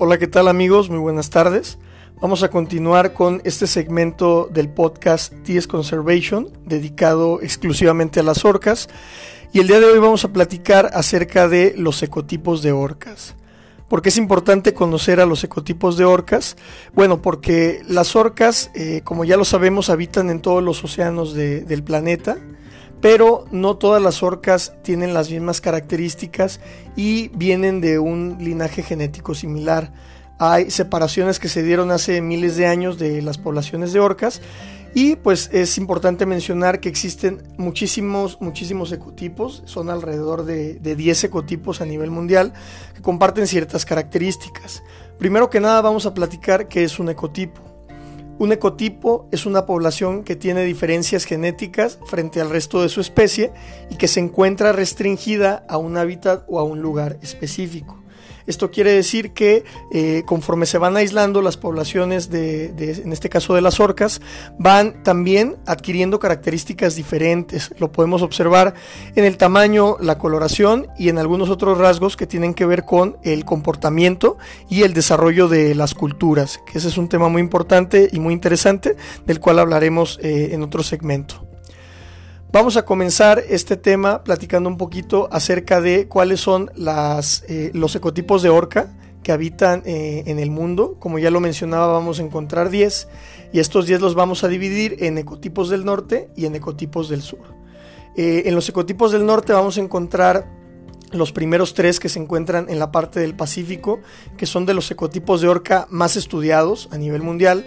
Hola, ¿qué tal amigos? Muy buenas tardes. Vamos a continuar con este segmento del podcast TS Conservation, dedicado exclusivamente a las orcas. Y el día de hoy vamos a platicar acerca de los ecotipos de orcas. ¿Por qué es importante conocer a los ecotipos de orcas? Bueno, porque las orcas, eh, como ya lo sabemos, habitan en todos los océanos del planeta pero no todas las orcas tienen las mismas características y vienen de un linaje genético similar. Hay separaciones que se dieron hace miles de años de las poblaciones de orcas y pues es importante mencionar que existen muchísimos, muchísimos ecotipos, son alrededor de, de 10 ecotipos a nivel mundial que comparten ciertas características. Primero que nada vamos a platicar qué es un ecotipo. Un ecotipo es una población que tiene diferencias genéticas frente al resto de su especie y que se encuentra restringida a un hábitat o a un lugar específico. Esto quiere decir que eh, conforme se van aislando las poblaciones de, en este caso de las orcas, van también adquiriendo características diferentes. Lo podemos observar en el tamaño, la coloración y en algunos otros rasgos que tienen que ver con el comportamiento y el desarrollo de las culturas, que ese es un tema muy importante y muy interesante del cual hablaremos eh, en otro segmento. Vamos a comenzar este tema platicando un poquito acerca de cuáles son eh, los ecotipos de orca que habitan eh, en el mundo. Como ya lo mencionaba, vamos a encontrar 10 y estos 10 los vamos a dividir en ecotipos del norte y en ecotipos del sur. Eh, en los ecotipos del norte vamos a encontrar los primeros tres que se encuentran en la parte del Pacífico, que son de los ecotipos de orca más estudiados a nivel mundial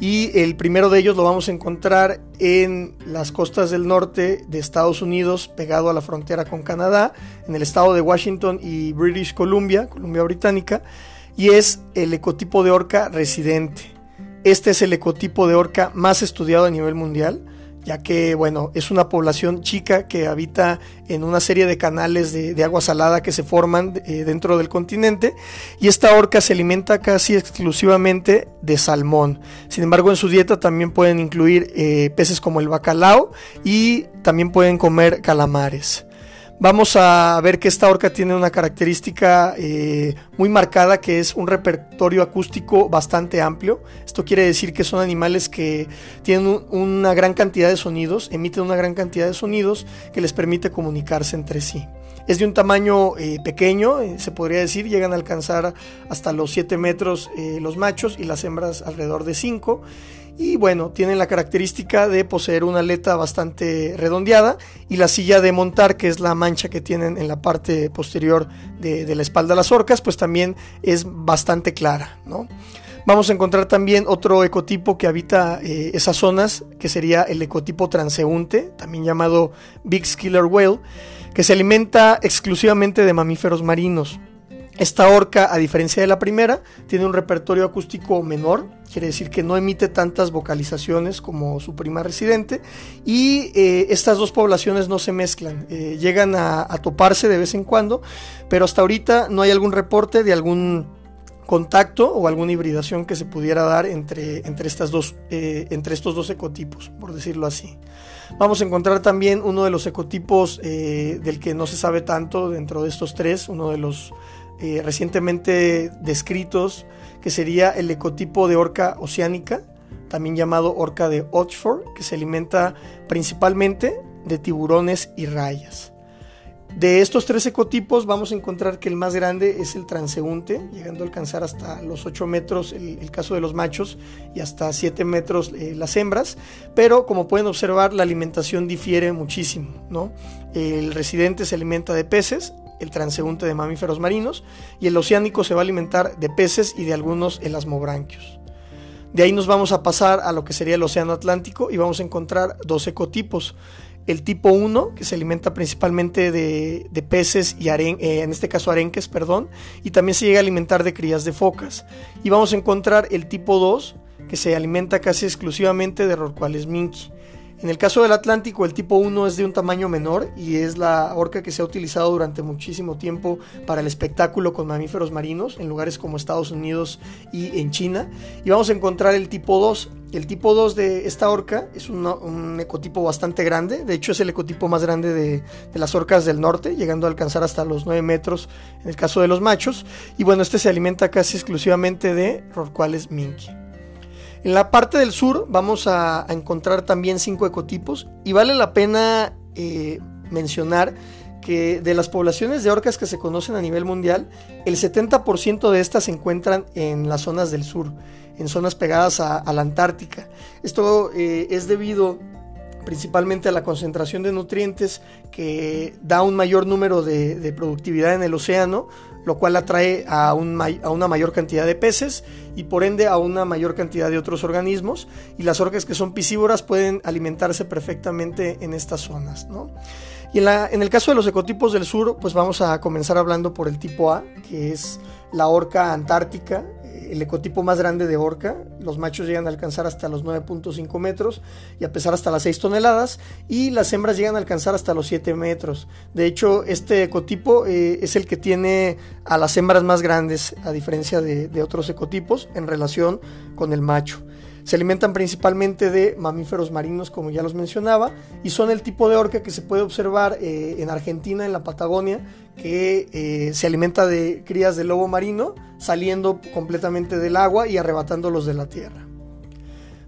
y el primero de ellos lo vamos a encontrar en las costas del norte de Estados Unidos, pegado a la frontera con Canadá, en el estado de Washington y British Columbia, Columbia Británica, y es el ecotipo de orca residente. Este es el ecotipo de orca más estudiado a nivel mundial ya que, bueno, es una población chica que habita en una serie de canales de, agua salada que se forman eh, dentro del continente y esta orca se alimenta casi exclusivamente de salmón. Sin embargo, en su dieta también pueden incluir eh, peces como el bacalao y también pueden comer calamares. Vamos a ver que esta orca tiene una característica eh, muy marcada que es un repertorio acústico bastante amplio. Esto quiere decir que son animales que tienen una gran cantidad de sonidos, emiten una gran cantidad de sonidos que les permite comunicarse entre sí. Es de un tamaño eh, pequeño, eh, se podría decir, llegan a alcanzar hasta los 7 metros los machos y las hembras alrededor de 5 y bueno, tienen la característica de poseer una aleta bastante redondeada y la silla de montar, que es la mancha que tienen en la parte posterior de, la espalda de las orcas, pues también es bastante clara, ¿no? Vamos a encontrar también otro ecotipo que habita eh, esas zonas, que sería el ecotipo transeúnte, también llamado Big Killer Whale, que se alimenta exclusivamente de mamíferos marinos. Esta orca, a diferencia de la primera, tiene un repertorio acústico menor, quiere decir que no emite tantas vocalizaciones como su prima residente, y eh, estas dos poblaciones no se mezclan, eh, llegan a, toparse de vez en cuando, pero hasta ahorita no hay algún reporte de algún contacto o alguna hibridación que se pudiera dar entre, entre, estas dos, eh, entre estos dos ecotipos, por decirlo así. Vamos a encontrar también uno de los ecotipos del que no se sabe tanto dentro de estos tres, uno de los eh, recientemente descritos, que sería el ecotipo de orca oceánica, también llamado orca de Oxford, que se alimenta principalmente de tiburones y rayas. De estos tres ecotipos vamos a encontrar que el más grande es el transeúnte, llegando a alcanzar hasta los 8 metros el, caso de los machos y hasta 7 metros eh, las hembras, pero como pueden observar la alimentación difiere muchísimo. ¿no? El residente se alimenta de peces, el transeúnte de mamíferos marinos, y el oceánico se va a alimentar de peces y de algunos elasmobranquios. De ahí nos vamos a pasar a lo que sería el océano Atlántico y vamos a encontrar dos ecotipos. El tipo 1, que se alimenta principalmente de, peces y eh, en este caso arenques, perdón, y también se llega a alimentar de crías de focas. Y vamos a encontrar el tipo 2, que se alimenta casi exclusivamente de rorcuales minki. En el caso del Atlántico, el tipo 1 es de un tamaño menor y es la orca que se ha utilizado durante muchísimo tiempo para el espectáculo con mamíferos marinos en lugares como Estados Unidos y en China. Y vamos a encontrar el tipo 2, El tipo 2 de esta orca es un ecotipo bastante grande, de hecho es el ecotipo más grande de, las orcas del norte, llegando a alcanzar hasta los 9 metros en el caso de los machos. Y bueno, este se alimenta casi exclusivamente de rorcuales minki. En la parte del sur vamos a, encontrar también cinco ecotipos y vale la pena eh, mencionar que de las poblaciones de orcas que se conocen a nivel mundial, el 70% de estas se encuentran en las zonas del sur en zonas pegadas a, la Antártica. Esto eh, es debido principalmente a la concentración de nutrientes que da un mayor número de, productividad en el océano, lo cual atrae a, una mayor cantidad de peces y por ende a una mayor cantidad de otros organismos y las orcas que son piscívoras pueden alimentarse perfectamente en estas zonas. Y en, en el caso de los ecotipos del sur, pues vamos a comenzar hablando por el tipo A, que es la orca antártica, el ecotipo más grande de orca. Los machos llegan a alcanzar hasta los 9.5 metros y a pesar hasta las 6 toneladas. Y las hembras llegan a alcanzar hasta los 7 metros. De hecho, este ecotipo eh, es el que tiene a las hembras más grandes, a diferencia de otros ecotipos, en relación con el macho. Se alimentan principalmente de mamíferos marinos, como ya los mencionaba, y son el tipo de orca que se puede observar eh, en Argentina, en la Patagonia, que eh, se alimenta de crías de lobo marino, saliendo completamente del agua y arrebatándolos de la tierra.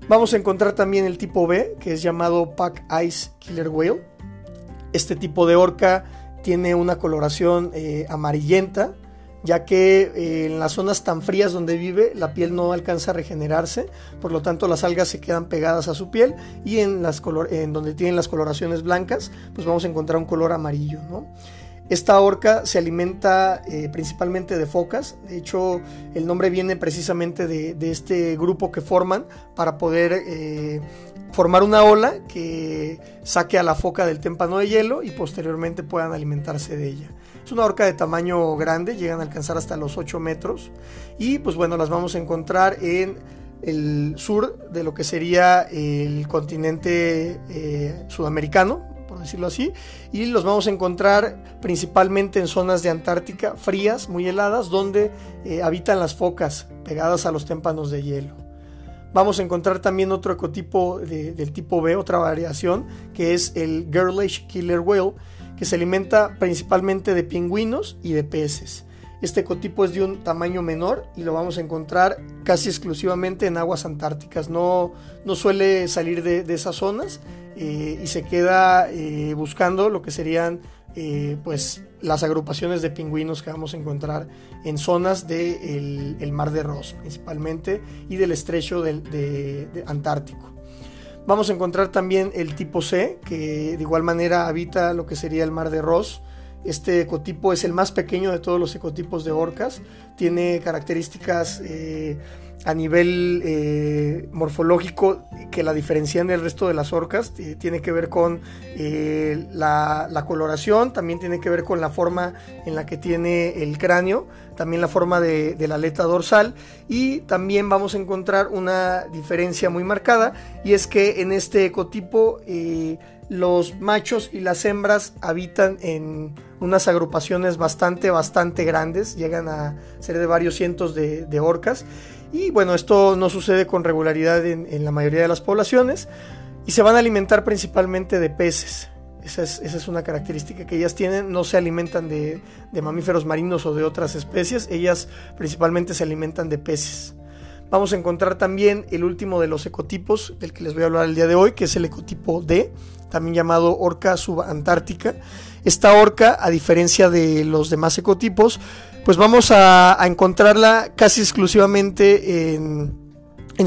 Vamos a encontrar también el tipo B, que es llamado Pack Ice Killer Whale. Este tipo de orca tiene una coloración eh, amarillenta, ya que eh, en las zonas tan frías donde vive la piel no alcanza a regenerarse, por lo tanto las algas se quedan pegadas a su piel y en, las en donde tienen las coloraciones blancas, pues vamos a encontrar un color amarillo. Esta orca se alimenta eh, principalmente de focas, de hecho el nombre viene precisamente de, este grupo que forman para poder eh, formar una ola que saque a la foca del témpano de hielo y posteriormente puedan alimentarse de ella. Es una orca de tamaño grande, llegan a alcanzar hasta los 8 metros y pues bueno, las vamos a encontrar en el sur de lo que sería el continente eh, sudamericano, por decirlo así, y los vamos a encontrar principalmente en zonas de Antártica frías, muy heladas, donde eh, habitan las focas pegadas a los témpanos de hielo. Vamos a encontrar también otro ecotipo del tipo B, otra variación, que es el Girlish Killer Whale, que se alimenta principalmente de pingüinos y de peces. Este ecotipo es de un tamaño menor y lo vamos a encontrar casi exclusivamente en aguas antárticas. No, no suele salir de, esas zonas eh, y se queda eh, buscando lo que serían eh, pues, las agrupaciones de pingüinos que vamos a encontrar en zonas del el mar de Ross principalmente y del estrecho de Antártico. Vamos a encontrar también el tipo C, que de igual manera habita lo que sería el mar de Ross. Este ecotipo es el más pequeño de todos los ecotipos de orcas. Tiene características eh, a nivel eh, morfológico que la diferencian del resto de las orcas. tiene que ver con eh, la, coloración, también tiene que ver con la forma en la que tiene el cráneo, también la forma de, la aleta dorsal y también vamos a encontrar una diferencia muy marcada y es que en este ecotipo eh, los machos y las hembras habitan en unas agrupaciones bastante, bastante grandes, llegan a ser de varios cientos de, de orcas y bueno, esto no sucede con regularidad en, la mayoría de las poblaciones y se van a alimentar principalmente de peces. Esa es, una característica que ellas tienen, no se alimentan de, mamíferos marinos o de otras especies, ellas principalmente se alimentan de peces. Vamos a encontrar también el último de los ecotipos del que les voy a hablar el día de hoy, que es el ecotipo D, también llamado orca subantártica. Esta orca, a diferencia de los demás ecotipos, pues vamos a, encontrarla casi exclusivamente en,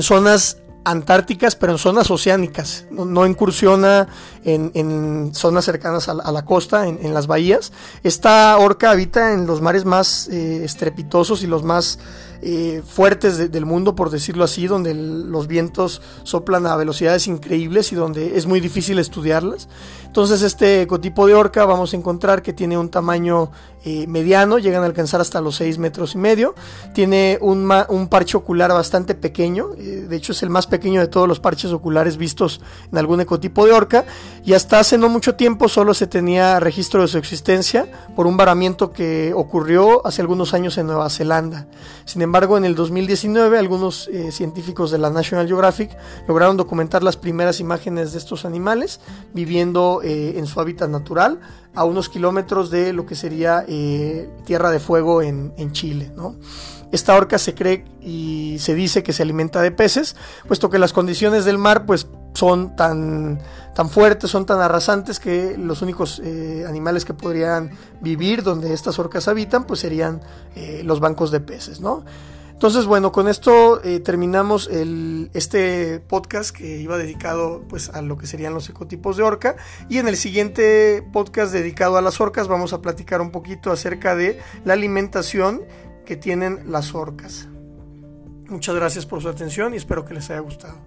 zonas antárticas, pero en zonas oceánicas. No, incursiona en, zonas cercanas a la, costa, en, las bahías. Esta orca habita en los mares más eh, estrepitosos y los más eh, fuertes del mundo, por decirlo así, donde los vientos soplan a velocidades increíbles y donde es muy difícil estudiarlas. Entonces este ecotipo de orca vamos a encontrar que tiene un tamaño eh, mediano, llegan a alcanzar hasta los 6 metros y medio. Tiene un, parche ocular bastante pequeño, eh, de hecho es el más pequeño de todos los parches oculares vistos en algún ecotipo de orca. Y hasta hace no mucho tiempo solo se tenía registro de su existencia por un varamiento que ocurrió hace algunos años en Nueva Zelanda. Sin embargo, en el 2019 algunos eh, científicos de la National Geographic lograron documentar las primeras imágenes de estos animales viviendo en su hábitat natural a unos kilómetros de lo que sería eh, Tierra de Fuego en, Chile. Esta orca se cree y se dice que se alimenta de peces, puesto que las condiciones del mar pues, son tan, tan fuertes, son tan arrasantes que los únicos eh, animales que podrían vivir donde estas orcas habitan pues serían eh, los bancos de peces. ¿no? Entonces, bueno, con esto eh, terminamos este podcast que iba dedicado pues, a lo que serían los ecotipos de orca. Y en el siguiente podcast dedicado a las orcas vamos a platicar un poquito acerca de la alimentación que tienen las orcas. Muchas gracias por su atención y espero que les haya gustado.